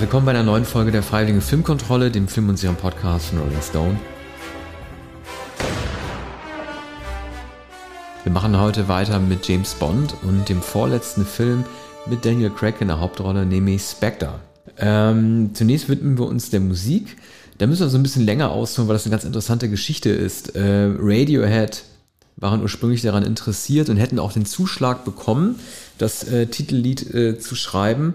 Willkommen bei einer neuen Folge der Freiwilligen Filmkontrolle, dem Film- und Serien-Podcast von Rolling Stone. Wir machen heute weiter mit James Bond und dem vorletzten Film mit Daniel Craig in der Hauptrolle, nämlich Spectre. Ähm, zunächst widmen wir uns der Musik. Da müssen wir so ein bisschen länger ausholen, weil das eine ganz interessante Geschichte ist. Äh, Radiohead waren ursprünglich daran interessiert und hätten auch den Zuschlag bekommen, das äh, Titellied äh, zu schreiben.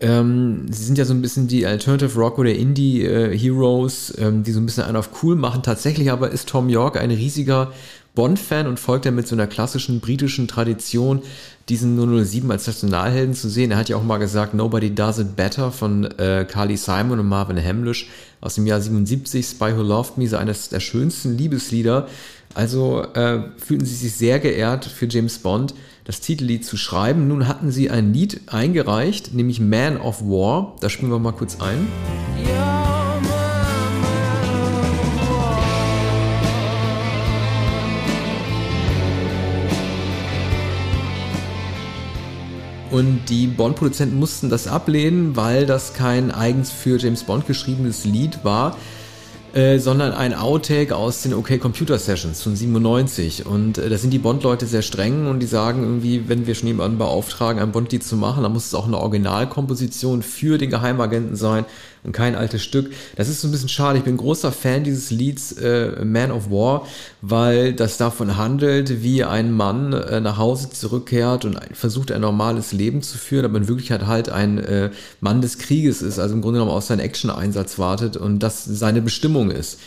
Ähm, sie sind ja so ein bisschen die Alternative Rock oder Indie äh, Heroes, ähm, die so ein bisschen einen auf cool machen. Tatsächlich aber ist Tom York ein riesiger Bond-Fan und folgt er mit so einer klassischen britischen Tradition, diesen 007 als Nationalhelden zu sehen. Er hat ja auch mal gesagt, Nobody Does It Better von äh, Carly Simon und Marvin Hamlish aus dem Jahr 77, Spy Who Loved Me, so eines der schönsten Liebeslieder. Also äh, fühlten sie sich sehr geehrt für James Bond das Titellied zu schreiben. Nun hatten sie ein Lied eingereicht, nämlich Man of War. Da spielen wir mal kurz ein. Ja. Und die Bond-Produzenten mussten das ablehnen, weil das kein eigens für James Bond geschriebenes Lied war, äh, sondern ein Outtake aus den OK Computer Sessions von 97. Und äh, da sind die Bond-Leute sehr streng und die sagen irgendwie, wenn wir schon jemanden beauftragen, ein Bond-Lied zu machen, dann muss es auch eine Originalkomposition für den Geheimagenten sein und kein altes Stück. Das ist so ein bisschen schade. Ich bin großer Fan dieses Lieds äh, Man of War, weil das davon handelt, wie ein Mann äh, nach Hause zurückkehrt und versucht ein normales Leben zu führen, aber in Wirklichkeit halt ein äh, Mann des Krieges ist, also im Grunde genommen aus seinem Action-Einsatz wartet und das seine Bestimmung ist.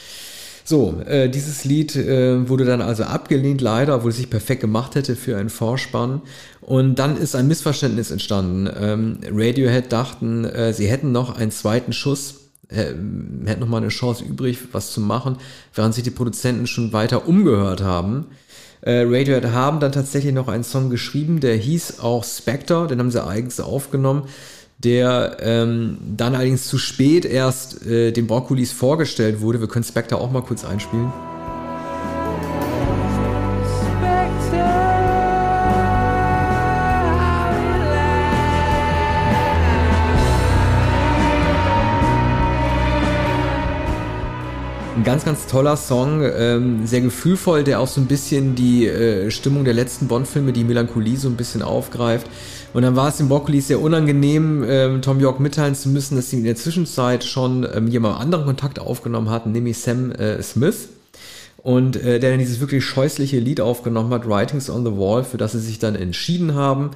So, äh, dieses Lied äh, wurde dann also abgelehnt, leider, obwohl es sich perfekt gemacht hätte für einen Vorspann. Und dann ist ein Missverständnis entstanden. Ähm, Radiohead dachten, äh, sie hätten noch einen zweiten Schuss, äh, hätten noch mal eine Chance übrig, was zu machen, während sich die Produzenten schon weiter umgehört haben. Äh, Radiohead haben dann tatsächlich noch einen Song geschrieben, der hieß auch Spectre, den haben sie eigens aufgenommen der ähm, dann allerdings zu spät erst äh, den Brokkolis vorgestellt wurde. Wir können Spectre auch mal kurz einspielen. Ein ganz, ganz toller Song, ähm, sehr gefühlvoll, der auch so ein bisschen die äh, Stimmung der letzten Bond-Filme, die Melancholie so ein bisschen aufgreift. Und dann war es den Broccolis sehr unangenehm, ähm, Tom York mitteilen zu müssen, dass sie in der Zwischenzeit schon ähm, jemand anderen Kontakt aufgenommen hatten, nämlich Sam äh, Smith. Und äh, der dann dieses wirklich scheußliche Lied aufgenommen hat, Writings on the Wall, für das sie sich dann entschieden haben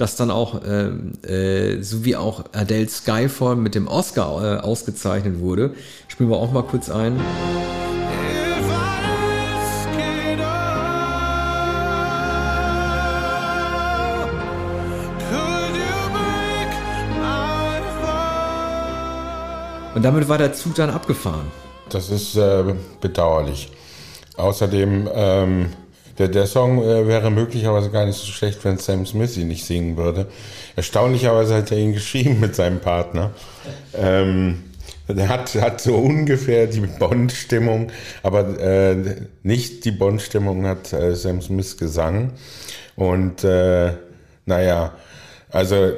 das dann auch, äh, äh, so wie auch Adele Skyfall mit dem Oscar äh, ausgezeichnet wurde. Spielen wir auch mal kurz ein. Und damit war der Zug dann abgefahren. Das ist äh, bedauerlich. Außerdem ähm, der, der Song äh, wäre möglicherweise gar nicht so schlecht, wenn Sam Smith ihn nicht singen würde. Erstaunlicherweise hat er ihn geschrieben mit seinem Partner. Ähm, der hat, hat so ungefähr die Bond-Stimmung, aber äh, nicht die Bond-Stimmung hat äh, Sam Smith gesang. Und äh, naja, also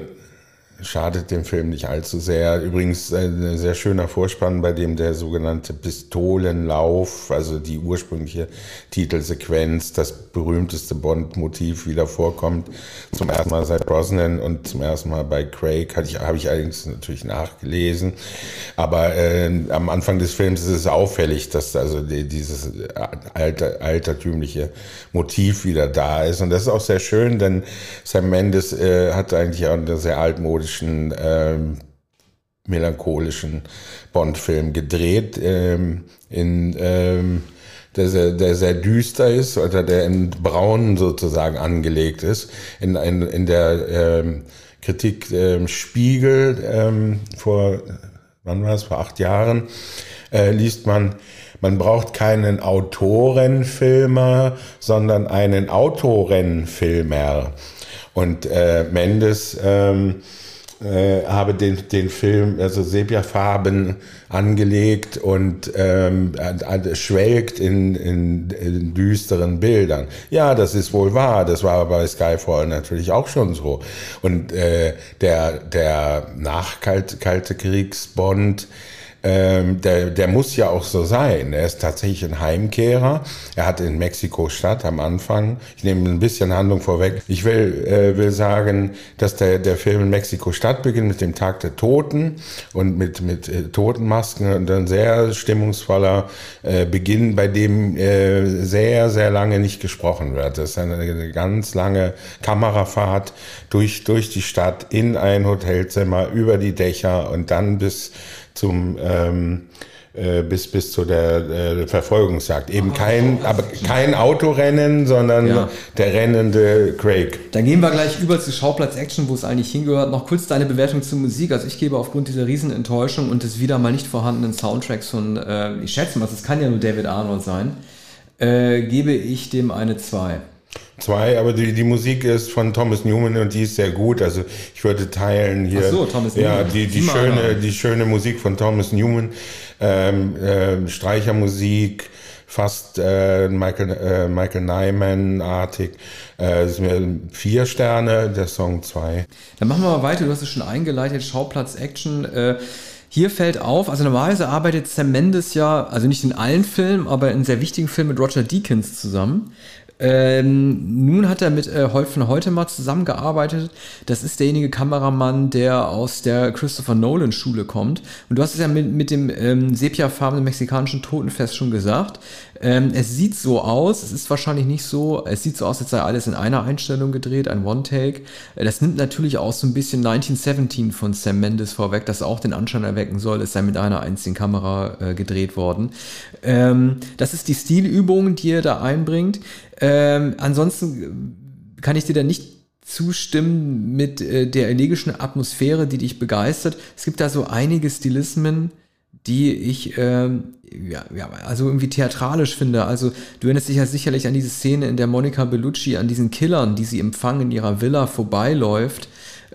schadet dem Film nicht allzu sehr. Übrigens ein sehr schöner Vorspann, bei dem der sogenannte Pistolenlauf, also die ursprüngliche Titelsequenz, das berühmteste Bond-Motiv wieder vorkommt. Zum ersten Mal seit Brosnan und zum ersten Mal bei Craig ich, habe ich allerdings natürlich nachgelesen. Aber äh, am Anfang des Films ist es auffällig, dass also die, dieses alter, altertümliche Motiv wieder da ist. Und das ist auch sehr schön, denn Sam Mendes äh, hat eigentlich auch eine sehr altmodische melancholischen, ähm, melancholischen Bond-Film gedreht, ähm, in, ähm, der, sehr, der sehr düster ist, oder der in Braun sozusagen angelegt ist. In, in, in der ähm, Kritik ähm, Spiegel ähm, vor, wann war es, vor acht Jahren, äh, liest man, man braucht keinen Autorenfilmer, sondern einen Autorenfilmer. Und äh, Mendes ähm, äh, habe den, den Film, also Sepiafarben angelegt und ähm, schwelgt in, in, in düsteren Bildern. Ja, das ist wohl wahr. Das war bei Skyfall natürlich auch schon so. Und äh, der, der Nachkalte Kriegsbond, ähm, der, der muss ja auch so sein. Er ist tatsächlich ein Heimkehrer. Er hat in Mexiko-Stadt am Anfang, ich nehme ein bisschen Handlung vorweg, ich will, äh, will sagen, dass der, der Film in Mexiko-Stadt beginnt mit dem Tag der Toten und mit, mit äh, Totenmasken und ein sehr stimmungsvoller äh, Beginn, bei dem äh, sehr, sehr lange nicht gesprochen wird. Das ist eine, eine ganz lange Kamerafahrt durch, durch die Stadt in ein Hotelzimmer, über die Dächer und dann bis zum ähm, äh, bis bis zu der äh, Verfolgungsjagd. Eben oh, kein, aber kein Autorennen, sondern ja. der rennende Craig. Dann gehen wir gleich über zu Schauplatz Action, wo es eigentlich hingehört. Noch kurz deine Bewertung zur Musik. Also ich gebe aufgrund dieser Riesenenttäuschung und des wieder mal nicht vorhandenen Soundtracks von, äh, ich schätze mal, es kann ja nur David Arnold sein, äh, gebe ich dem eine 2. Zwei, aber die, die Musik ist von Thomas Newman und die ist sehr gut. Also ich würde teilen hier. Ach so, Thomas Newman. Ja, die, die, schöne, die schöne Musik von Thomas Newman, ähm, äh, Streichermusik, fast äh, Michael, äh, Michael Nyman-artig. Äh, ist mir vier Sterne, der Song zwei. Dann machen wir mal weiter. Du hast es schon eingeleitet, Schauplatz Action. Äh, hier fällt auf, also normalerweise arbeitet Sam Mendes ja, also nicht in allen Filmen, aber in sehr wichtigen Filmen mit Roger Deakins zusammen. Ähm, nun hat er mit äh, von heute mal zusammengearbeitet. Das ist derjenige Kameramann, der aus der Christopher Nolan Schule kommt. Und du hast es ja mit, mit dem ähm, sepiafarbenen mexikanischen Totenfest schon gesagt. Ähm, es sieht so aus, es ist wahrscheinlich nicht so, es sieht so aus, als sei alles in einer Einstellung gedreht, ein One-Take. Äh, das nimmt natürlich auch so ein bisschen 1917 von Sam Mendes vorweg, das auch den Anschein erwecken soll, es sei mit einer einzigen Kamera äh, gedreht worden. Ähm, das ist die Stilübung, die er da einbringt. Ähm, ansonsten kann ich dir da nicht zustimmen mit äh, der elegischen Atmosphäre, die dich begeistert. Es gibt da so einige Stilismen, die ich ähm, ja, ja, also irgendwie theatralisch finde. Also du erinnerst dich ja sicherlich an diese Szene, in der Monica Bellucci an diesen Killern, die sie empfangen in ihrer Villa vorbeiläuft.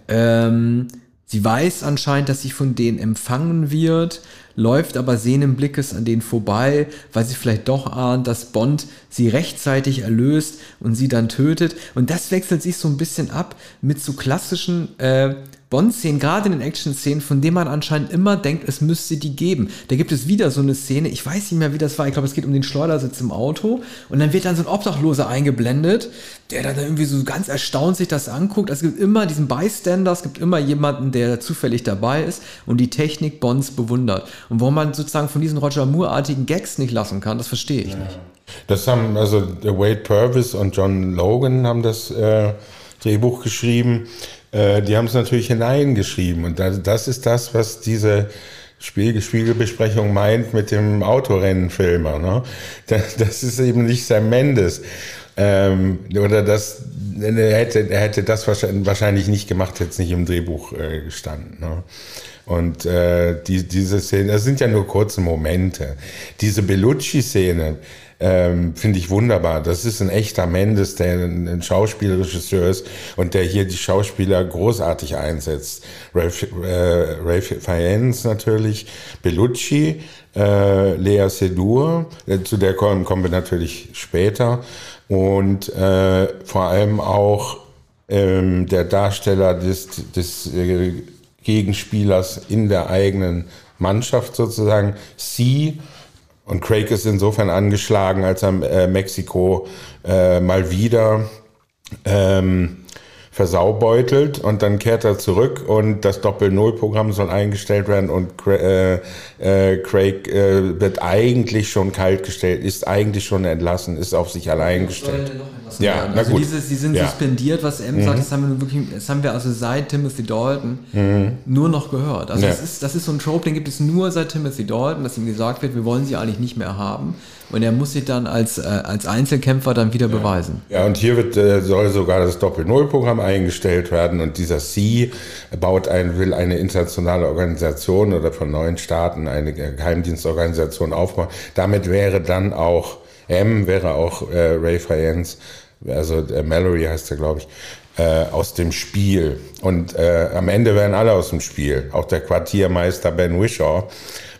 Ähm, sie weiß anscheinend, dass sie von denen empfangen wird, läuft aber sehenden Blickes an denen vorbei, weil sie vielleicht doch ahnt, dass Bond sie rechtzeitig erlöst und sie dann tötet. Und das wechselt sich so ein bisschen ab mit so klassischen äh, Bond-Szenen, gerade in den Action-Szenen, von denen man anscheinend immer denkt, es müsste die geben. Da gibt es wieder so eine Szene, ich weiß nicht mehr, wie das war, ich glaube, es geht um den Schleudersitz im Auto und dann wird dann so ein Obdachloser eingeblendet, der dann irgendwie so ganz erstaunt sich das anguckt. Also es gibt immer diesen Bystander, es gibt immer jemanden, der zufällig dabei ist und die Technik Bonds bewundert. Und warum man sozusagen von diesen Roger Moore-artigen Gags nicht lassen kann, das verstehe ich ja. nicht. Das haben, also Wade Purvis und John Logan haben das äh, Drehbuch geschrieben. Äh, die haben es natürlich hineingeschrieben. Und das, das ist das, was diese Spiegel, Spiegelbesprechung meint mit dem Autorennenfilmer. Ne? Das, das ist eben nicht Sam Mendes. Ähm, oder das, er hätte, er hätte das wahrscheinlich nicht gemacht, hätte es nicht im Drehbuch äh, gestanden. Ne? Und äh, die, diese Szene, das sind ja nur kurze Momente. Diese Bellucci-Szene, ähm, finde ich wunderbar. Das ist ein echter Mendes, der ein, ein Schauspielregisseur ist und der hier die Schauspieler großartig einsetzt. Ralph, äh, Ralph Fiennes natürlich, Bellucci, äh, Lea Sedur, äh, zu der kommen, kommen wir natürlich später und äh, vor allem auch ähm, der Darsteller des, des äh, Gegenspielers in der eigenen Mannschaft sozusagen, Sie, und Craig ist insofern angeschlagen, als er äh, Mexiko äh, mal wieder ähm, versaubeutelt und dann kehrt er zurück und das Doppel-Null-Programm soll eingestellt werden und äh, äh, Craig äh, wird eigentlich schon kaltgestellt, ist eigentlich schon entlassen, ist auf sich allein gestellt. Ja, na also gut. Dieses, sie sind ja. suspendiert, was M mhm. sagt, das haben wir wirklich, das haben wir also seit Timothy Dalton mhm. nur noch gehört. Also ja. das, ist, das ist so ein Trope, den gibt es nur seit Timothy Dalton, dass ihm gesagt wird, wir wollen sie eigentlich nicht mehr haben. Und er muss sich dann als, äh, als Einzelkämpfer dann wieder ja. beweisen. Ja, und hier wird, äh, soll sogar das Doppel-Null-Programm eingestellt werden und dieser C baut ein, will eine internationale Organisation oder von neuen Staaten eine Geheimdienstorganisation aufbauen. Damit wäre dann auch M, wäre auch äh, Ray Fiennes, also äh, Mallory heißt er, glaube ich, äh, aus dem Spiel. Und äh, am Ende werden alle aus dem Spiel, auch der Quartiermeister Ben Wishaw.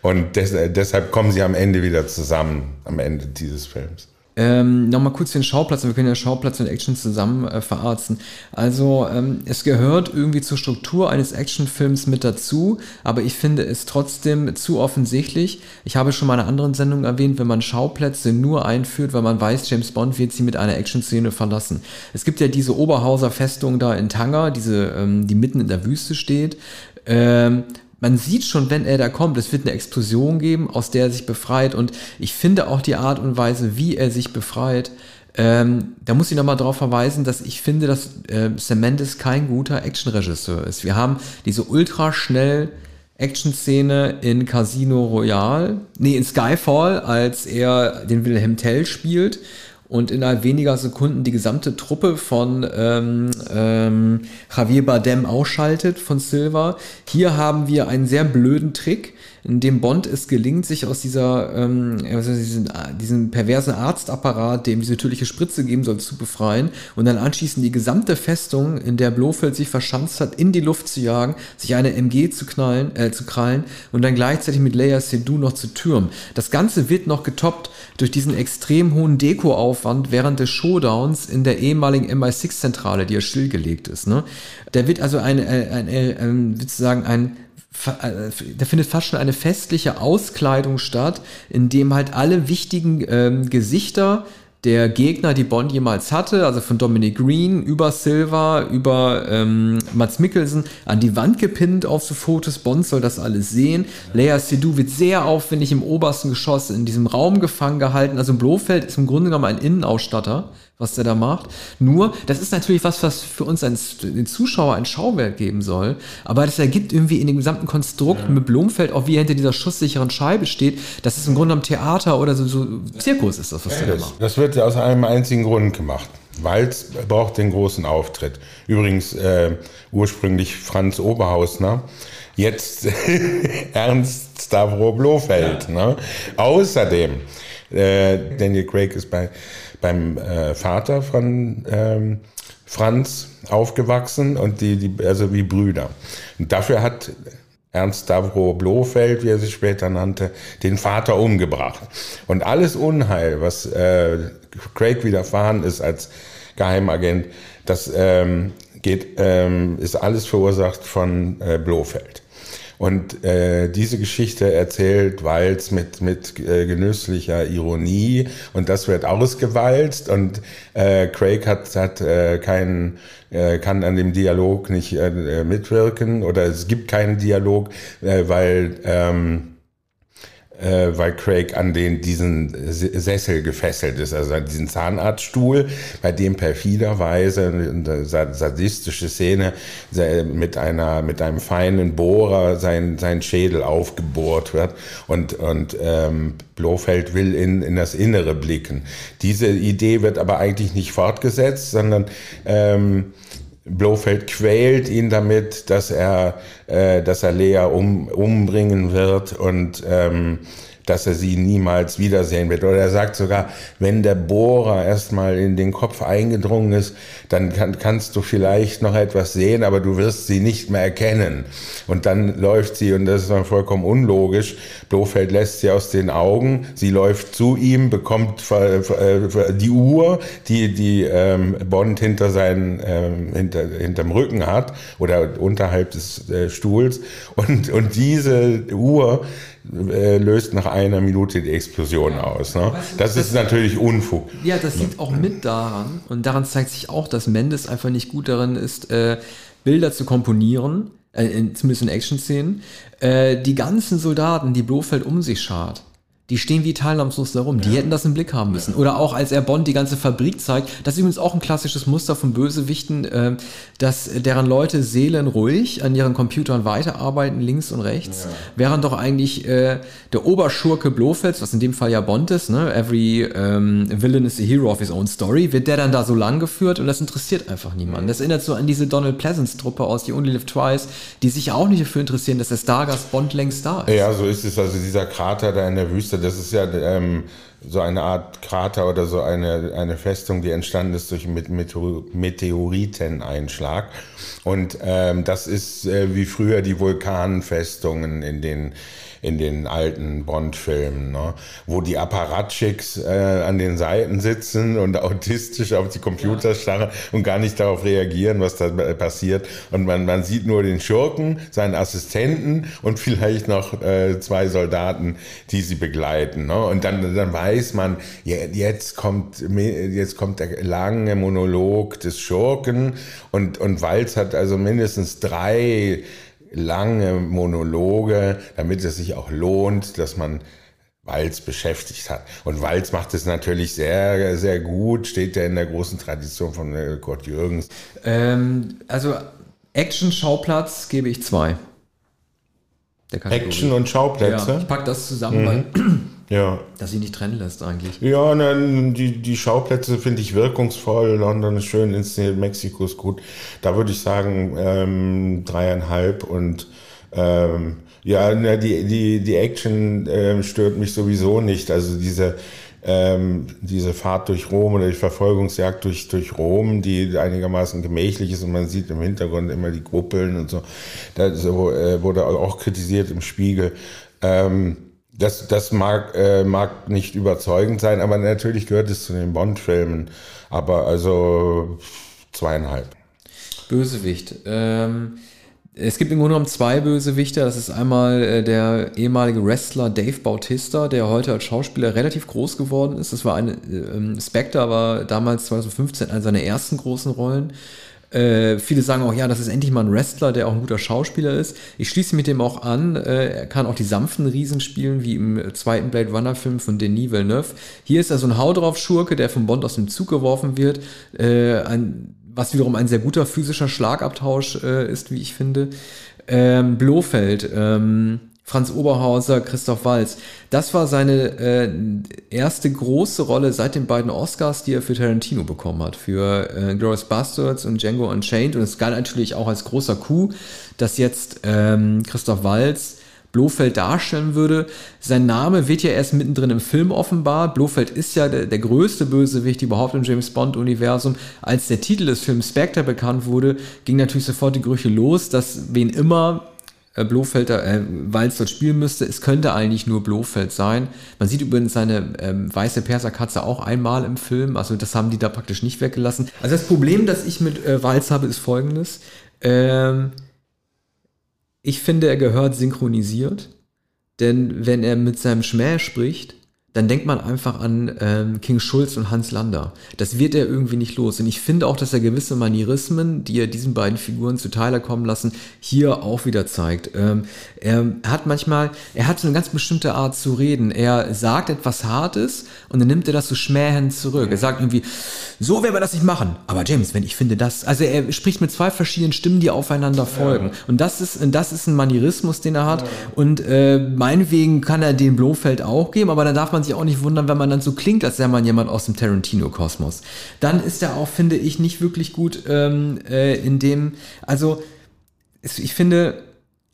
Und des, äh, deshalb kommen sie am Ende wieder zusammen, am Ende dieses Films. Ähm, Nochmal kurz den Schauplatz, wir können ja Schauplatz und Action zusammen äh, verarzen. Also ähm, es gehört irgendwie zur Struktur eines Actionfilms mit dazu, aber ich finde es trotzdem zu offensichtlich. Ich habe schon mal in einer anderen Sendung erwähnt, wenn man Schauplätze nur einführt, weil man weiß, James Bond wird sie mit einer Actionszene verlassen. Es gibt ja diese Oberhauser Festung da in Tanger, diese, ähm, die mitten in der Wüste steht. Ähm, man sieht schon, wenn er da kommt, es wird eine Explosion geben, aus der er sich befreit. Und ich finde auch die Art und Weise, wie er sich befreit, ähm, da muss ich nochmal darauf verweisen, dass ich finde, dass äh, Mendes kein guter Actionregisseur ist. Wir haben diese ultraschnell Action-Szene in Casino Royale, nee, in Skyfall, als er den Wilhelm Tell spielt und innerhalb weniger Sekunden die gesamte Truppe von ähm, ähm, Javier Bardem ausschaltet von Silva. Hier haben wir einen sehr blöden Trick, in dem Bond es gelingt, sich aus dieser, ähm, also diesen, diesen perversen Arztapparat, dem diese tödliche Spritze geben soll, zu befreien und dann anschließend die gesamte Festung, in der Blofeld sich verschanzt hat, in die Luft zu jagen, sich eine MG zu knallen, äh, zu krallen und dann gleichzeitig mit Leia Seydoux noch zu türmen. Das Ganze wird noch getoppt durch diesen extrem hohen Dekoaufwand während des Showdowns in der ehemaligen MI6-Zentrale, die ja stillgelegt ist. Ne? Da wird also ein, ein, ein, ein, sozusagen ein äh, da findet fast schon eine festliche Auskleidung statt, in dem halt alle wichtigen ähm, Gesichter der Gegner, die Bond jemals hatte, also von Dominic Green über Silver, über ähm, Mats Mikkelsen, an die Wand gepinnt auf so Fotos. Bond soll das alles sehen. Leia Seydoux wird sehr aufwendig im obersten Geschoss in diesem Raum gefangen gehalten. Also Blofeld ist im Grunde genommen ein Innenausstatter was der da macht. Nur, das ist natürlich was, was für uns als den Zuschauer ein Schauwert geben soll. Aber das ergibt irgendwie in dem gesamten Konstrukt ja. mit Blomfeld, auch wie er hinter dieser schusssicheren Scheibe steht, das ist im Grunde am Theater oder so, so Zirkus ist das, was ja, der das, da macht. Das wird aus einem einzigen Grund gemacht. Walz braucht den großen Auftritt. Übrigens äh, ursprünglich Franz Oberhausner, jetzt Ernst Stavro Blofeld. Ja. Ne? Außerdem, äh, Daniel Craig ist bei beim äh, Vater von ähm, Franz aufgewachsen und die, die, also wie Brüder. Und dafür hat Ernst Stavro Blofeld, wie er sich später nannte, den Vater umgebracht. Und alles Unheil, was äh, Craig widerfahren ist als Geheimagent, das ähm, geht, ähm, ist alles verursacht von äh, Blofeld. Und äh, diese Geschichte erzählt Walz mit, mit äh, genüsslicher Ironie. Und das wird ausgewalzt. Und äh, Craig hat, hat äh, keinen, äh, kann an dem Dialog nicht äh, mitwirken. Oder es gibt keinen Dialog, äh, weil ähm, äh, weil Craig an den diesen Sessel gefesselt ist, also an diesen Zahnarztstuhl, bei dem perfiderweise eine sadistische Szene mit einer mit einem feinen Bohrer sein sein Schädel aufgebohrt wird und und ähm, Blofeld will in in das Innere blicken. Diese Idee wird aber eigentlich nicht fortgesetzt, sondern ähm, Blofeld quält ihn damit, dass er, äh, dass er Lea um, umbringen wird. Und ähm, dass er sie niemals wiedersehen wird. Oder er sagt sogar, wenn der Bohrer erstmal in den Kopf eingedrungen ist, dann kann, kannst du vielleicht noch etwas sehen, aber du wirst sie nicht mehr erkennen. Und dann läuft sie, und das ist dann vollkommen unlogisch, Blofeld lässt sie aus den Augen, sie läuft zu ihm, bekommt die Uhr, die, die ähm, Bond hinter seinen, ähm, hinter, hinterm Rücken hat oder unterhalb des äh, Stuhls. Und, und diese Uhr äh, löst nach einer Minute die Explosion ja. aus. Ne? Das, das ist natürlich Unfug. Ja, das liegt auch mit daran. Und daran zeigt sich auch, dass Mendes einfach nicht gut darin ist, äh, Bilder zu komponieren, äh, in, zumindest in Action-Szenen. Äh, die ganzen Soldaten, die Blofeld um sich schart, die stehen wie teilnahmslos da rum. Die hätten das im Blick haben müssen. Oder auch als er Bond die ganze Fabrik zeigt. Das ist übrigens auch ein klassisches Muster von Bösewichten, äh, dass deren Leute seelenruhig an ihren Computern weiterarbeiten, links und rechts. Ja. Während doch eigentlich äh, der Oberschurke Blofeld, was in dem Fall ja Bond ist, ne? Every ähm, villain is a hero of his own story, wird der dann da so lang geführt und das interessiert einfach niemanden. Das erinnert so an diese Donald Pleasance-Truppe aus The Only Live Twice, die sich ja auch nicht dafür interessieren, dass der Stargast Bond längst da ist. Ja, so ist es. Also dieser Krater da in der Wüste das ist ja ähm, so eine Art Krater oder so eine, eine Festung, die entstanden ist durch Meteoriteneinschlag. Und ähm, das ist äh, wie früher die Vulkanfestungen in den in den alten Bond-Filmen, ne? wo die Apparatschicks äh, an den Seiten sitzen und autistisch auf die Computer starren und gar nicht darauf reagieren, was da passiert. Und man, man sieht nur den Schurken, seinen Assistenten und vielleicht noch äh, zwei Soldaten, die sie begleiten. Ne? Und dann, dann weiß man, jetzt kommt, jetzt kommt der lange Monolog des Schurken und, und Walz hat also mindestens drei lange Monologe, damit es sich auch lohnt, dass man Walz beschäftigt hat. Und Walz macht es natürlich sehr, sehr gut, steht ja in der großen Tradition von äh, Kurt Jürgens. Ähm, also Action-Schauplatz gebe ich zwei. Action und Schauplätze? Ja, ich packe das zusammen, mhm. weil ja. Dass sie nicht trennen lässt eigentlich. Ja, nein, die, die Schauplätze finde ich wirkungsvoll. London ist schön inszeniert, Mexiko ist gut. Da würde ich sagen ähm, dreieinhalb und ähm, ja, die, die, die Action ähm, stört mich sowieso nicht. Also diese, ähm, diese Fahrt durch Rom oder die Verfolgungsjagd durch, durch Rom, die einigermaßen gemächlich ist und man sieht im Hintergrund immer die Kuppeln und so. Das äh, wurde auch kritisiert im Spiegel. Ähm, das, das mag, äh, mag nicht überzeugend sein, aber natürlich gehört es zu den Bond-Filmen. Aber also zweieinhalb. Bösewicht. Ähm, es gibt im Grunde genommen zwei Bösewichter. Das ist einmal äh, der ehemalige Wrestler Dave Bautista, der heute als Schauspieler relativ groß geworden ist. Das war ein äh, Spectre, war damals 2015 eine seiner ersten großen Rollen. Äh, viele sagen auch, ja, das ist endlich mal ein Wrestler, der auch ein guter Schauspieler ist. Ich schließe mit dem auch an. Äh, er kann auch die sanften Riesen spielen, wie im zweiten Blade Runner Film von Denis Villeneuve. Hier ist er so ein Hau drauf Schurke, der von Bond aus dem Zug geworfen wird. Äh, ein, was wiederum ein sehr guter physischer Schlagabtausch äh, ist, wie ich finde. Ähm, Blofeld, ähm, Franz Oberhauser, Christoph Walz. Das war seine äh, erste große Rolle seit den beiden Oscars, die er für Tarantino bekommen hat, für äh, Glorious Bastards und Django Unchained. Und es galt natürlich auch als großer Coup, dass jetzt ähm, Christoph Walz Blofeld darstellen würde. Sein Name wird ja erst mittendrin im Film offenbar. Blofeld ist ja der, der größte Bösewicht überhaupt im James Bond-Universum. Als der Titel des Films Spectre bekannt wurde, ging natürlich sofort die Gerüche los, dass wen immer Blofeld, äh, Walz dort spielen müsste. Es könnte eigentlich nur Blofeld sein. Man sieht übrigens seine ähm, weiße Perserkatze auch einmal im Film. Also das haben die da praktisch nicht weggelassen. Also das Problem, das ich mit äh, Walz habe, ist folgendes. Ähm, ich finde, er gehört synchronisiert. Denn wenn er mit seinem Schmäh spricht, dann denkt man einfach an ähm, King Schulz und Hans Lander. Das wird er irgendwie nicht los. Und ich finde auch, dass er gewisse Manierismen, die er diesen beiden Figuren zuteile kommen lassen, hier auch wieder zeigt. Ähm, er hat manchmal, er hat so eine ganz bestimmte Art zu reden. Er sagt etwas Hartes und dann nimmt er das so schmähend zurück. Er sagt irgendwie, so werden wir das nicht machen. Aber James, wenn ich finde das, also er spricht mit zwei verschiedenen Stimmen, die aufeinander folgen. Ja. Und das ist, das ist ein Manierismus, den er hat. Ja. Und äh, meinetwegen kann er den Blofeld auch geben, aber dann darf man sich auch nicht wundern, wenn man dann so klingt, als wäre man jemand aus dem Tarantino-Kosmos. Dann ist er auch, finde ich, nicht wirklich gut ähm, äh, in dem, also ich finde,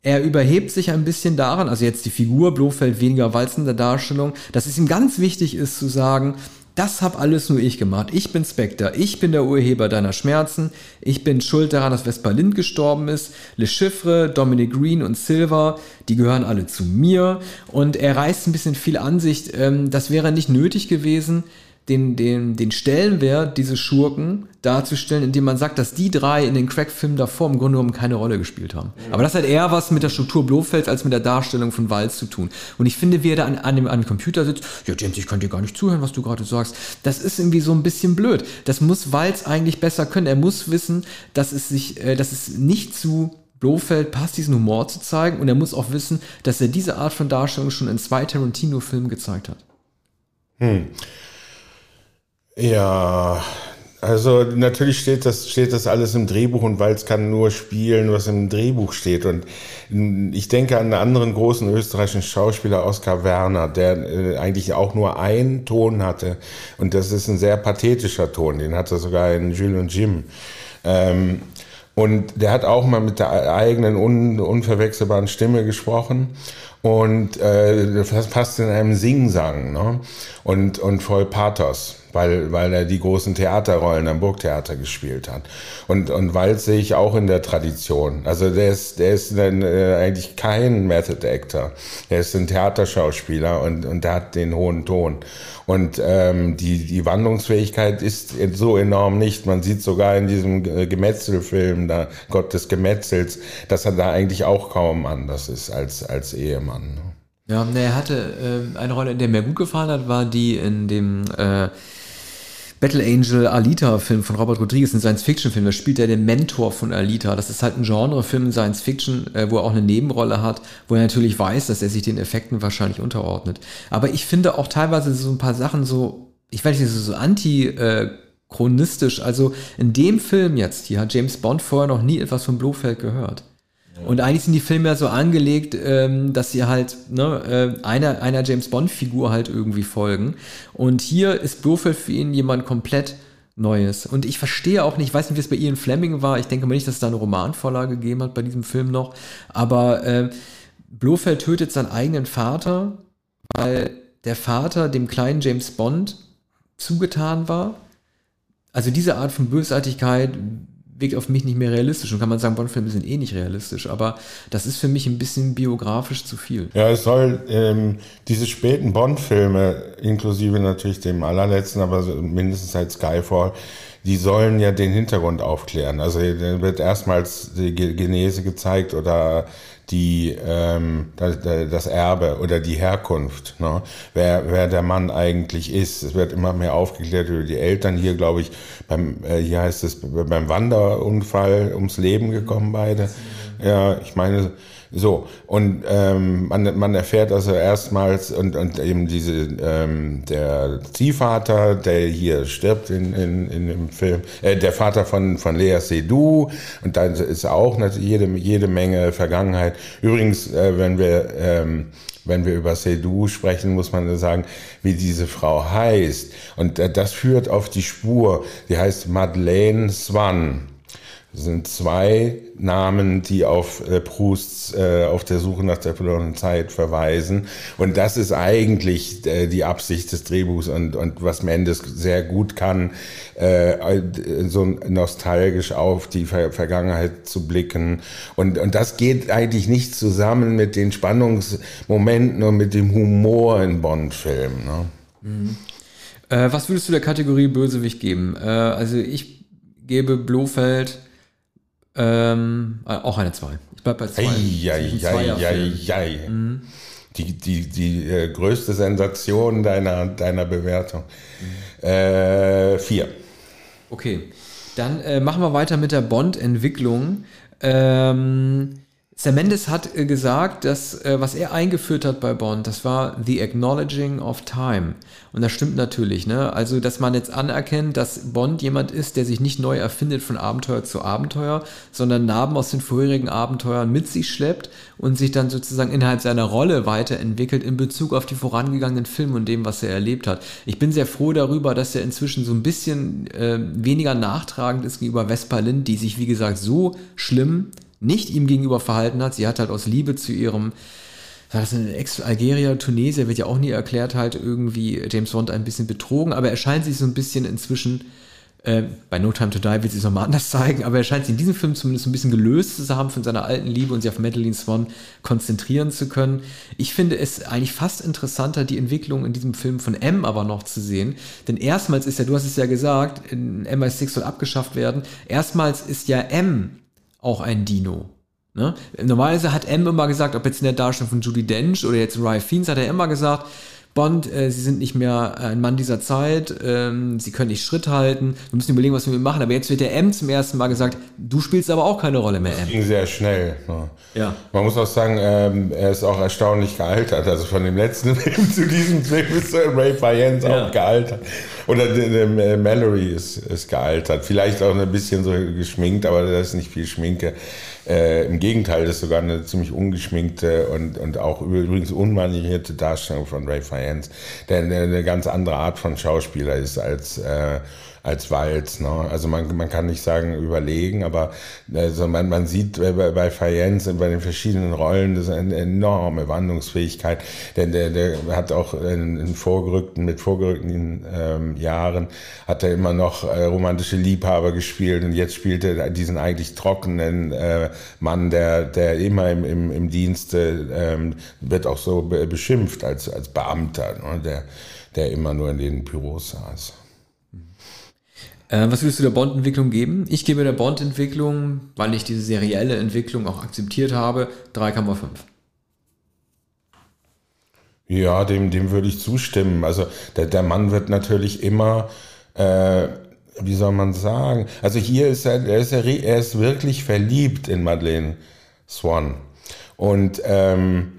er überhebt sich ein bisschen daran, also jetzt die Figur Blofeld weniger walzende Darstellung, dass es ihm ganz wichtig ist zu sagen, das hab alles nur ich gemacht. Ich bin Spectre. Ich bin der Urheber deiner Schmerzen. Ich bin schuld daran, dass Vespa Lind gestorben ist. Le Chiffre, Dominic Green und Silver, die gehören alle zu mir. Und er reißt ein bisschen viel Ansicht. Ähm, das wäre nicht nötig gewesen den, den, den Stellenwert dieses Schurken darzustellen, indem man sagt, dass die drei in den Crack-Filmen davor im Grunde genommen keine Rolle gespielt haben. Mhm. Aber das hat eher was mit der Struktur Blofelds als mit der Darstellung von Walz zu tun. Und ich finde, wie er da an, an, dem, an dem Computer sitzt, ja James, ich kann dir gar nicht zuhören, was du gerade sagst. Das ist irgendwie so ein bisschen blöd. Das muss Walz eigentlich besser können. Er muss wissen, dass es sich, äh, dass es nicht zu Blofeld passt, diesen Humor zu zeigen. Und er muss auch wissen, dass er diese Art von Darstellung schon in zwei Tarantino-Filmen gezeigt hat. Hm. Ja, also natürlich steht das, steht das alles im Drehbuch und Walz kann nur spielen, was im Drehbuch steht. Und ich denke an einen anderen großen österreichischen Schauspieler, Oskar Werner, der äh, eigentlich auch nur einen Ton hatte. Und das ist ein sehr pathetischer Ton, den hat er sogar in Jules und Jim. Ähm, Und der hat auch mal mit der eigenen un, unverwechselbaren Stimme gesprochen und äh, fast in einem Singsang ne? und, und voll Pathos weil, weil er die großen Theaterrollen am Burgtheater gespielt hat. Und, und Walz sehe ich auch in der Tradition. Also der ist, der ist dann äh, eigentlich kein Method Actor. Er ist ein Theaterschauspieler und, und der hat den hohen Ton. Und ähm, die, die Wandlungsfähigkeit ist so enorm nicht. Man sieht sogar in diesem Gemetzelfilm, da Gott des Gemetzels, dass er da eigentlich auch kaum anders ist als, als Ehemann. Ja, ne, er hatte äh, eine Rolle, in der mir gut gefallen hat, war die in dem äh, Battle Angel Alita-Film von Robert Rodriguez, ein Science-Fiction-Film. Da spielt er den Mentor von Alita. Das ist halt ein Genre-Film Science-Fiction, äh, wo er auch eine Nebenrolle hat, wo er natürlich weiß, dass er sich den Effekten wahrscheinlich unterordnet. Aber ich finde auch teilweise so ein paar Sachen so, ich weiß nicht, so anti- äh, chronistisch. Also in dem Film jetzt hier hat James Bond vorher noch nie etwas von Blofeld gehört. Und eigentlich sind die Filme ja so angelegt, ähm, dass sie halt ne, äh, einer, einer James Bond-Figur halt irgendwie folgen. Und hier ist Blofeld für ihn jemand komplett Neues. Und ich verstehe auch nicht, ich weiß nicht, wie es bei Ian Fleming war. Ich denke mal nicht, dass es da eine Romanvorlage gegeben hat bei diesem Film noch. Aber äh, Blofeld tötet seinen eigenen Vater, weil der Vater dem kleinen James Bond zugetan war. Also diese Art von Bösartigkeit wirkt auf mich nicht mehr realistisch. Und kann man sagen, Bond-Filme sind eh nicht realistisch. Aber das ist für mich ein bisschen biografisch zu viel. Ja, es soll ähm, diese späten Bond-Filme, inklusive natürlich dem allerletzten, aber mindestens seit Skyfall, die sollen ja den Hintergrund aufklären. Also wird erstmals die Genese gezeigt oder die ähm, das Erbe oder die Herkunft, ne? wer, wer der Mann eigentlich ist. Es wird immer mehr aufgeklärt über die Eltern. Hier, glaube ich, beim, äh, hier heißt es, beim Wanderunfall ums Leben gekommen beide. Ja, ich meine, so, und ähm, man, man erfährt also erstmals und, und eben diese, ähm, der Ziehvater, der hier stirbt in, in, in dem Film, äh, der Vater von, von Lea Seydoux und da ist auch natürlich jede, jede Menge Vergangenheit. Übrigens, äh, wenn wir, ähm, wenn wir über Seydoux sprechen, muss man sagen, wie diese Frau heißt. Und äh, das führt auf die Spur. Die heißt Madeleine Swan. Sind zwei Namen, die auf äh, Prousts äh, auf der Suche nach der verlorenen Zeit verweisen. Und das ist eigentlich äh, die Absicht des Drehbuchs und, und was Mendes sehr gut kann, äh, so nostalgisch auf die Ver Vergangenheit zu blicken. Und, und das geht eigentlich nicht zusammen mit den Spannungsmomenten und mit dem Humor in Bond-Filmen. Ne? Mhm. Äh, was würdest du der Kategorie Bösewicht geben? Äh, also ich gebe Blofeld ähm, äh, auch eine 2. Ich bleib bei 2. Mhm. Die, die, die äh, größte Sensation deiner, deiner Bewertung. 4. Mhm. Äh, okay. Dann äh, machen wir weiter mit der Bond-Entwicklung. Ähm, Sam Mendes hat äh, gesagt, dass äh, was er eingeführt hat bei Bond, das war the acknowledging of time. Und das stimmt natürlich, ne? Also, dass man jetzt anerkennt, dass Bond jemand ist, der sich nicht neu erfindet von Abenteuer zu Abenteuer, sondern Narben aus den vorherigen Abenteuern mit sich schleppt und sich dann sozusagen innerhalb seiner Rolle weiterentwickelt in Bezug auf die vorangegangenen Filme und dem, was er erlebt hat. Ich bin sehr froh darüber, dass er inzwischen so ein bisschen äh, weniger nachtragend ist gegenüber Vespa Lind, die sich, wie gesagt, so schlimm nicht ihm gegenüber verhalten hat. Sie hat halt aus Liebe zu ihrem, war das ein Ex-Algerier, Tunesier, wird ja auch nie erklärt, halt irgendwie James Bond ein bisschen betrogen, aber er scheint sich so ein bisschen inzwischen, äh, bei No Time to Die wird sie es nochmal anders zeigen, aber er scheint sich in diesem Film zumindest ein bisschen gelöst zu haben von seiner alten Liebe und sich auf Madeline Swan konzentrieren zu können. Ich finde es eigentlich fast interessanter, die Entwicklung in diesem Film von M aber noch zu sehen, denn erstmals ist ja, du hast es ja gesagt, MI6 soll abgeschafft werden, erstmals ist ja M auch ein Dino. Ne? Normalerweise hat M immer gesagt, ob jetzt in der Darstellung von Judy Dench oder jetzt Ralph Fiennes, hat er immer gesagt, Bond, äh, Sie sind nicht mehr ein Mann dieser Zeit, ähm, Sie können nicht Schritt halten, wir müssen überlegen, was wir machen. Aber jetzt wird der M zum ersten Mal gesagt, du spielst aber auch keine Rolle mehr, M. Das ging sehr schnell. Ne? Ja. Man muss auch sagen, ähm, er ist auch erstaunlich gealtert. Also von dem letzten Film zu diesem Film ist Ray Fiennes ja. auch gealtert. Oder äh, Mallory ist, ist gealtert. Vielleicht auch ein bisschen so geschminkt, aber da ist nicht viel Schminke. Äh, Im Gegenteil, das ist sogar eine ziemlich ungeschminkte und, und auch übrigens unmanierierte Darstellung von Ray Fiennes, der eine ganz andere Art von Schauspieler ist als äh, als Walz. Ne? Also man, man kann nicht sagen überlegen, aber also man, man sieht bei, bei Fayence bei den verschiedenen Rollen das ist eine enorme Wandlungsfähigkeit, denn der, der hat auch in, in vorgerückten, mit vorgerückten ähm, Jahren hat er immer noch äh, romantische Liebhaber gespielt und jetzt spielt er diesen eigentlich trockenen äh, Mann, der, der immer im, im, im Dienste ähm, wird auch so beschimpft als, als Beamter, ne? der, der immer nur in den Büros saß. Äh, was würdest du der Bond-Entwicklung geben? Ich gebe der Bond-Entwicklung, weil ich diese serielle Entwicklung auch akzeptiert habe, 3,5. Ja, dem, dem würde ich zustimmen. Also der, der Mann wird natürlich immer, äh, wie soll man sagen, also hier ist er, er ist, er ist wirklich verliebt in Madeleine Swan. Und ähm,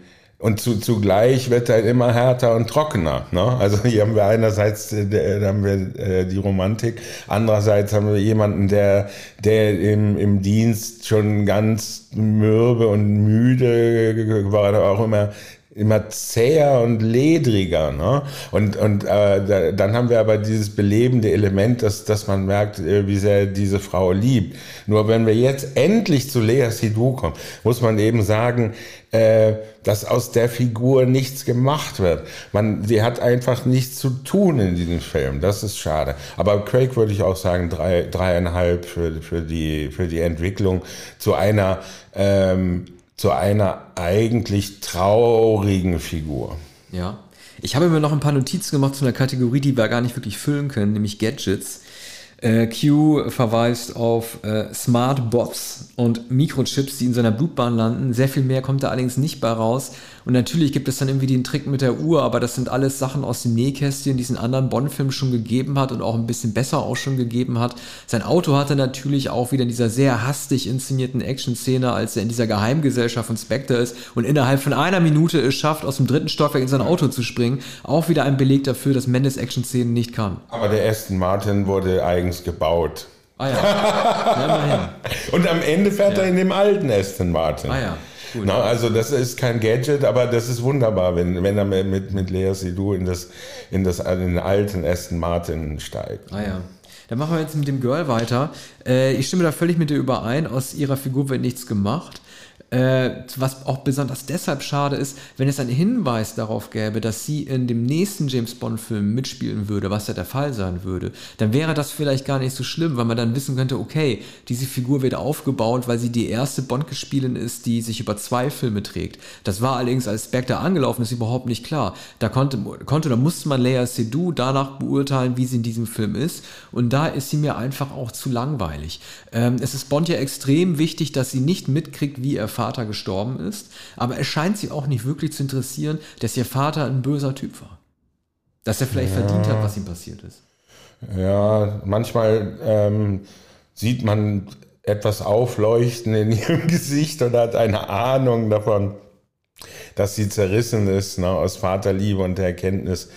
und zu, zugleich wird er immer härter und trockener. Ne? Also hier haben wir einerseits äh, haben wir, äh, die Romantik, andererseits haben wir jemanden, der, der im, im Dienst schon ganz mürbe und müde war, auch immer immer zäher und ledriger. Ne? Und, und äh, dann haben wir aber dieses belebende Element, dass, dass man merkt, äh, wie sehr diese Frau liebt. Nur wenn wir jetzt endlich zu Lea Sidou kommen, muss man eben sagen, äh, dass aus der Figur nichts gemacht wird. Man, sie hat einfach nichts zu tun in diesem Film. Das ist schade. Aber Craig würde ich auch sagen, drei, dreieinhalb für, für, die, für die Entwicklung zu einer ähm, zu einer eigentlich traurigen Figur. Ja. Ich habe mir noch ein paar Notizen gemacht zu einer Kategorie, die wir gar nicht wirklich füllen können, nämlich Gadgets. Äh, Q verweist auf äh, Smart Bots und Mikrochips, die in seiner Blutbahn landen. Sehr viel mehr kommt da allerdings nicht bei raus. Und natürlich gibt es dann irgendwie den Trick mit der Uhr, aber das sind alles Sachen aus dem Nähkästchen, die es in anderen Bond-Filmen schon gegeben hat und auch ein bisschen besser auch schon gegeben hat. Sein Auto hatte natürlich auch wieder in dieser sehr hastig inszenierten Action-Szene, als er in dieser Geheimgesellschaft von Spectre ist und innerhalb von einer Minute es schafft, aus dem dritten Stockwerk in sein Auto zu springen, auch wieder ein Beleg dafür, dass Mendes Action-Szenen nicht kann. Aber der Aston Martin wurde eigens gebaut. Ah ja. und am Ende fährt ja. er in dem alten Aston Martin. Ah ja. Na, also das ist kein Gadget, aber das ist wunderbar, wenn, wenn er mit, mit Lea Seydoux in, das, in, das, in den alten Aston Martin steigt. Ah ja. Dann machen wir jetzt mit dem Girl weiter. Äh, ich stimme da völlig mit dir überein. Aus ihrer Figur wird nichts gemacht. Äh, was auch besonders deshalb schade ist, wenn es einen Hinweis darauf gäbe, dass sie in dem nächsten James Bond-Film mitspielen würde, was ja der Fall sein würde, dann wäre das vielleicht gar nicht so schlimm, weil man dann wissen könnte, okay, diese Figur wird aufgebaut, weil sie die erste Bond-Gespielin ist, die sich über zwei Filme trägt. Das war allerdings, als Spectre angelaufen ist, überhaupt nicht klar. Da konnte, konnte da musste man Leia Seydoux danach beurteilen, wie sie in diesem Film ist. Und da ist sie mir einfach auch zu langweilig. Ähm, es ist Bond ja extrem wichtig, dass sie nicht mitkriegt, wie er Vater gestorben ist, aber es scheint sie auch nicht wirklich zu interessieren, dass ihr Vater ein böser Typ war. Dass er vielleicht ja. verdient hat, was ihm passiert ist. Ja, manchmal ähm, sieht man etwas aufleuchten in ihrem Gesicht und hat eine Ahnung davon, dass sie zerrissen ist ne, aus Vaterliebe und der Erkenntnis,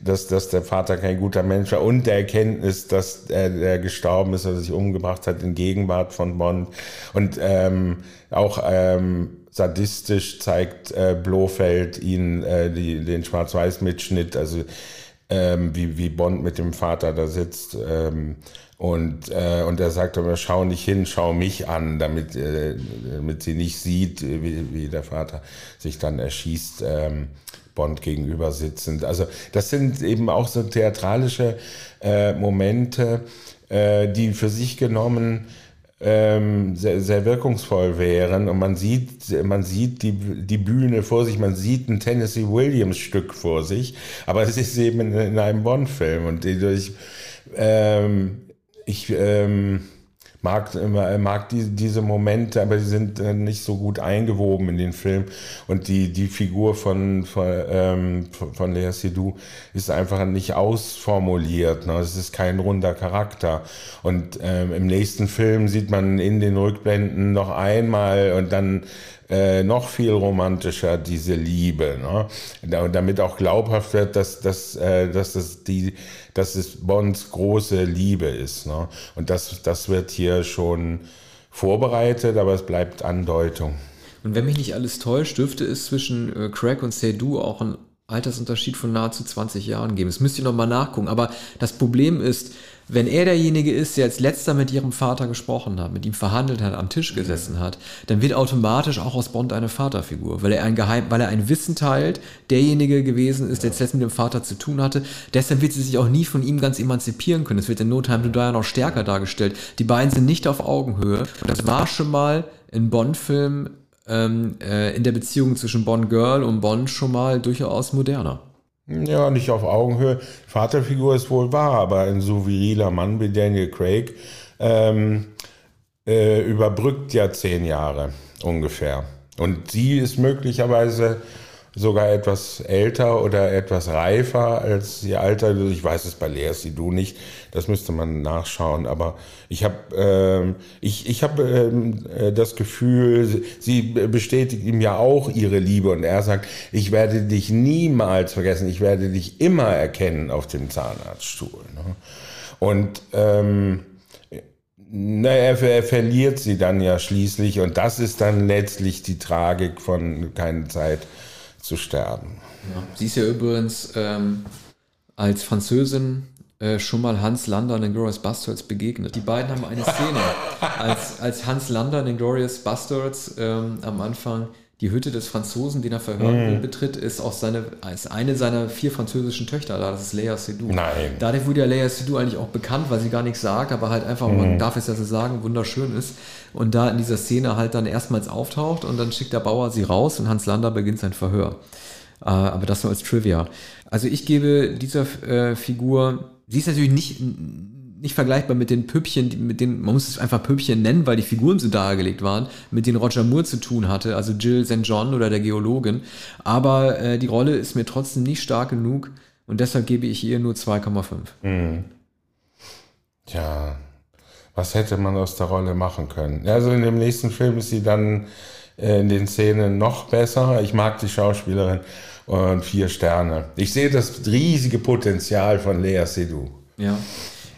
dass, dass der Vater kein guter Mensch war und der Erkenntnis, dass er, er gestorben ist oder sich umgebracht hat in Gegenwart von Bond. Und ähm, auch ähm, sadistisch zeigt äh, Blofeld ihn äh, die, den Schwarz-Weiß-Mitschnitt, also ähm, wie, wie Bond mit dem Vater da sitzt. Ähm, und, äh, und er sagt aber, schau nicht hin, schau mich an, damit, äh, damit sie nicht sieht, wie, wie der Vater sich dann erschießt. Ähm, Bond gegenüber sitzend. Also das sind eben auch so theatralische äh, Momente, äh, die für sich genommen ähm, sehr, sehr wirkungsvoll wären. Und man sieht, man sieht die, die Bühne vor sich, man sieht ein Tennessee Williams Stück vor sich, aber es ist eben in, in einem Bond-Film. Und durch ähm, ich ähm, mag, mag die, diese Momente, aber die sind äh, nicht so gut eingewoben in den Film. Und die, die Figur von, von, ähm, von Lea Seydoux ist einfach nicht ausformuliert. Ne? Es ist kein runder Charakter. Und ähm, im nächsten Film sieht man in den Rückblenden noch einmal und dann äh, noch viel romantischer diese Liebe. Ne? Und damit auch glaubhaft wird, dass, dass, äh, dass, das die, dass es Bonds große Liebe ist. Ne? Und das, das wird hier schon vorbereitet, aber es bleibt Andeutung. Und wenn mich nicht alles täuscht, dürfte es zwischen äh, Craig und Seydoux auch ein Altersunterschied von nahezu 20 Jahren geben. Das müsst ihr nochmal nachgucken. Aber das Problem ist, wenn er derjenige ist, der als letzter mit ihrem Vater gesprochen hat, mit ihm verhandelt hat, am Tisch gesessen hat, dann wird automatisch auch aus Bond eine Vaterfigur, weil er ein Geheim, weil er ein Wissen teilt, derjenige gewesen ist, der jetzt mit dem Vater zu tun hatte. Deshalb wird sie sich auch nie von ihm ganz emanzipieren können. Es wird in No Time to Die noch stärker dargestellt. Die beiden sind nicht auf Augenhöhe. Das war schon mal in Bond-Filmen ähm, äh, in der Beziehung zwischen Bond Girl und Bond schon mal durchaus moderner. Ja, nicht auf Augenhöhe. Vaterfigur ist wohl wahr, aber ein so viriler Mann wie Daniel Craig ähm, äh, überbrückt ja zehn Jahre ungefähr. Und sie ist möglicherweise sogar etwas älter oder etwas reifer als ihr Alter. Ich weiß es bei Lea du nicht. Das müsste man nachschauen. Aber ich habe ähm, ich, ich hab, ähm, äh, das Gefühl, sie bestätigt ihm ja auch ihre Liebe und er sagt, ich werde dich niemals vergessen. Ich werde dich immer erkennen auf dem Zahnarztstuhl. Ne? Und ähm, na, er, er, verliert sie dann ja schließlich und das ist dann letztlich die Tragik von keine Zeit zu sterben. Ja. Sie ist ja übrigens ähm, als Französin äh, schon mal Hans Lander in Glorious Bastards begegnet. Die beiden haben eine Szene, als, als Hans Lander in Glorious Bastards ähm, am Anfang die Hütte des Franzosen, den er verhören mm. betritt, ist auch seine, ist eine seiner vier französischen Töchter da. Das ist Leia Seydoux. Nein. Dadurch wurde ja Leia Seydoux eigentlich auch bekannt, weil sie gar nichts sagt, aber halt einfach, mm. man darf es ja so sagen, wunderschön ist. Und da in dieser Szene halt dann erstmals auftaucht und dann schickt der Bauer sie raus und Hans Lander beginnt sein Verhör. Äh, aber das nur als Trivia. Also ich gebe dieser äh, Figur, sie ist natürlich nicht nicht vergleichbar mit den Püppchen, mit denen, man muss es einfach Püppchen nennen, weil die Figuren so dargelegt waren, mit denen Roger Moore zu tun hatte, also Jill St. John oder der Geologin. Aber äh, die Rolle ist mir trotzdem nicht stark genug und deshalb gebe ich ihr nur 2,5. Mhm. Tja, was hätte man aus der Rolle machen können? Also in dem nächsten Film ist sie dann äh, in den Szenen noch besser. Ich mag die Schauspielerin und vier Sterne. Ich sehe das riesige Potenzial von Lea Seydoux. Ja.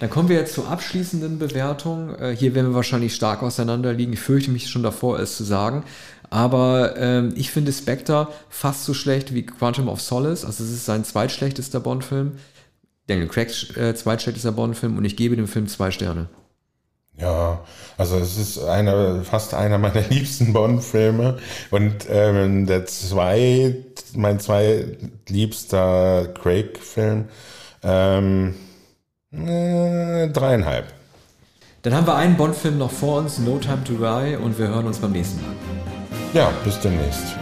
Dann kommen wir jetzt zur abschließenden Bewertung. Äh, hier werden wir wahrscheinlich stark auseinanderliegen. Ich fürchte mich schon davor, es zu sagen. Aber ähm, ich finde Spectre fast so schlecht wie Quantum of Solace. Also es ist sein zweitschlechtester Bond-Film. Daniel Craigs äh, zweitschlechtester Bond-Film und ich gebe dem Film zwei Sterne. Ja, also es ist einer, fast einer meiner liebsten Bond-Filme und ähm, der zwei, mein zweitliebster Craig-Film. Ähm, äh, dreieinhalb. Dann haben wir einen Bond-Film noch vor uns, No Time to Die, und wir hören uns beim nächsten Mal. Ja, bis demnächst.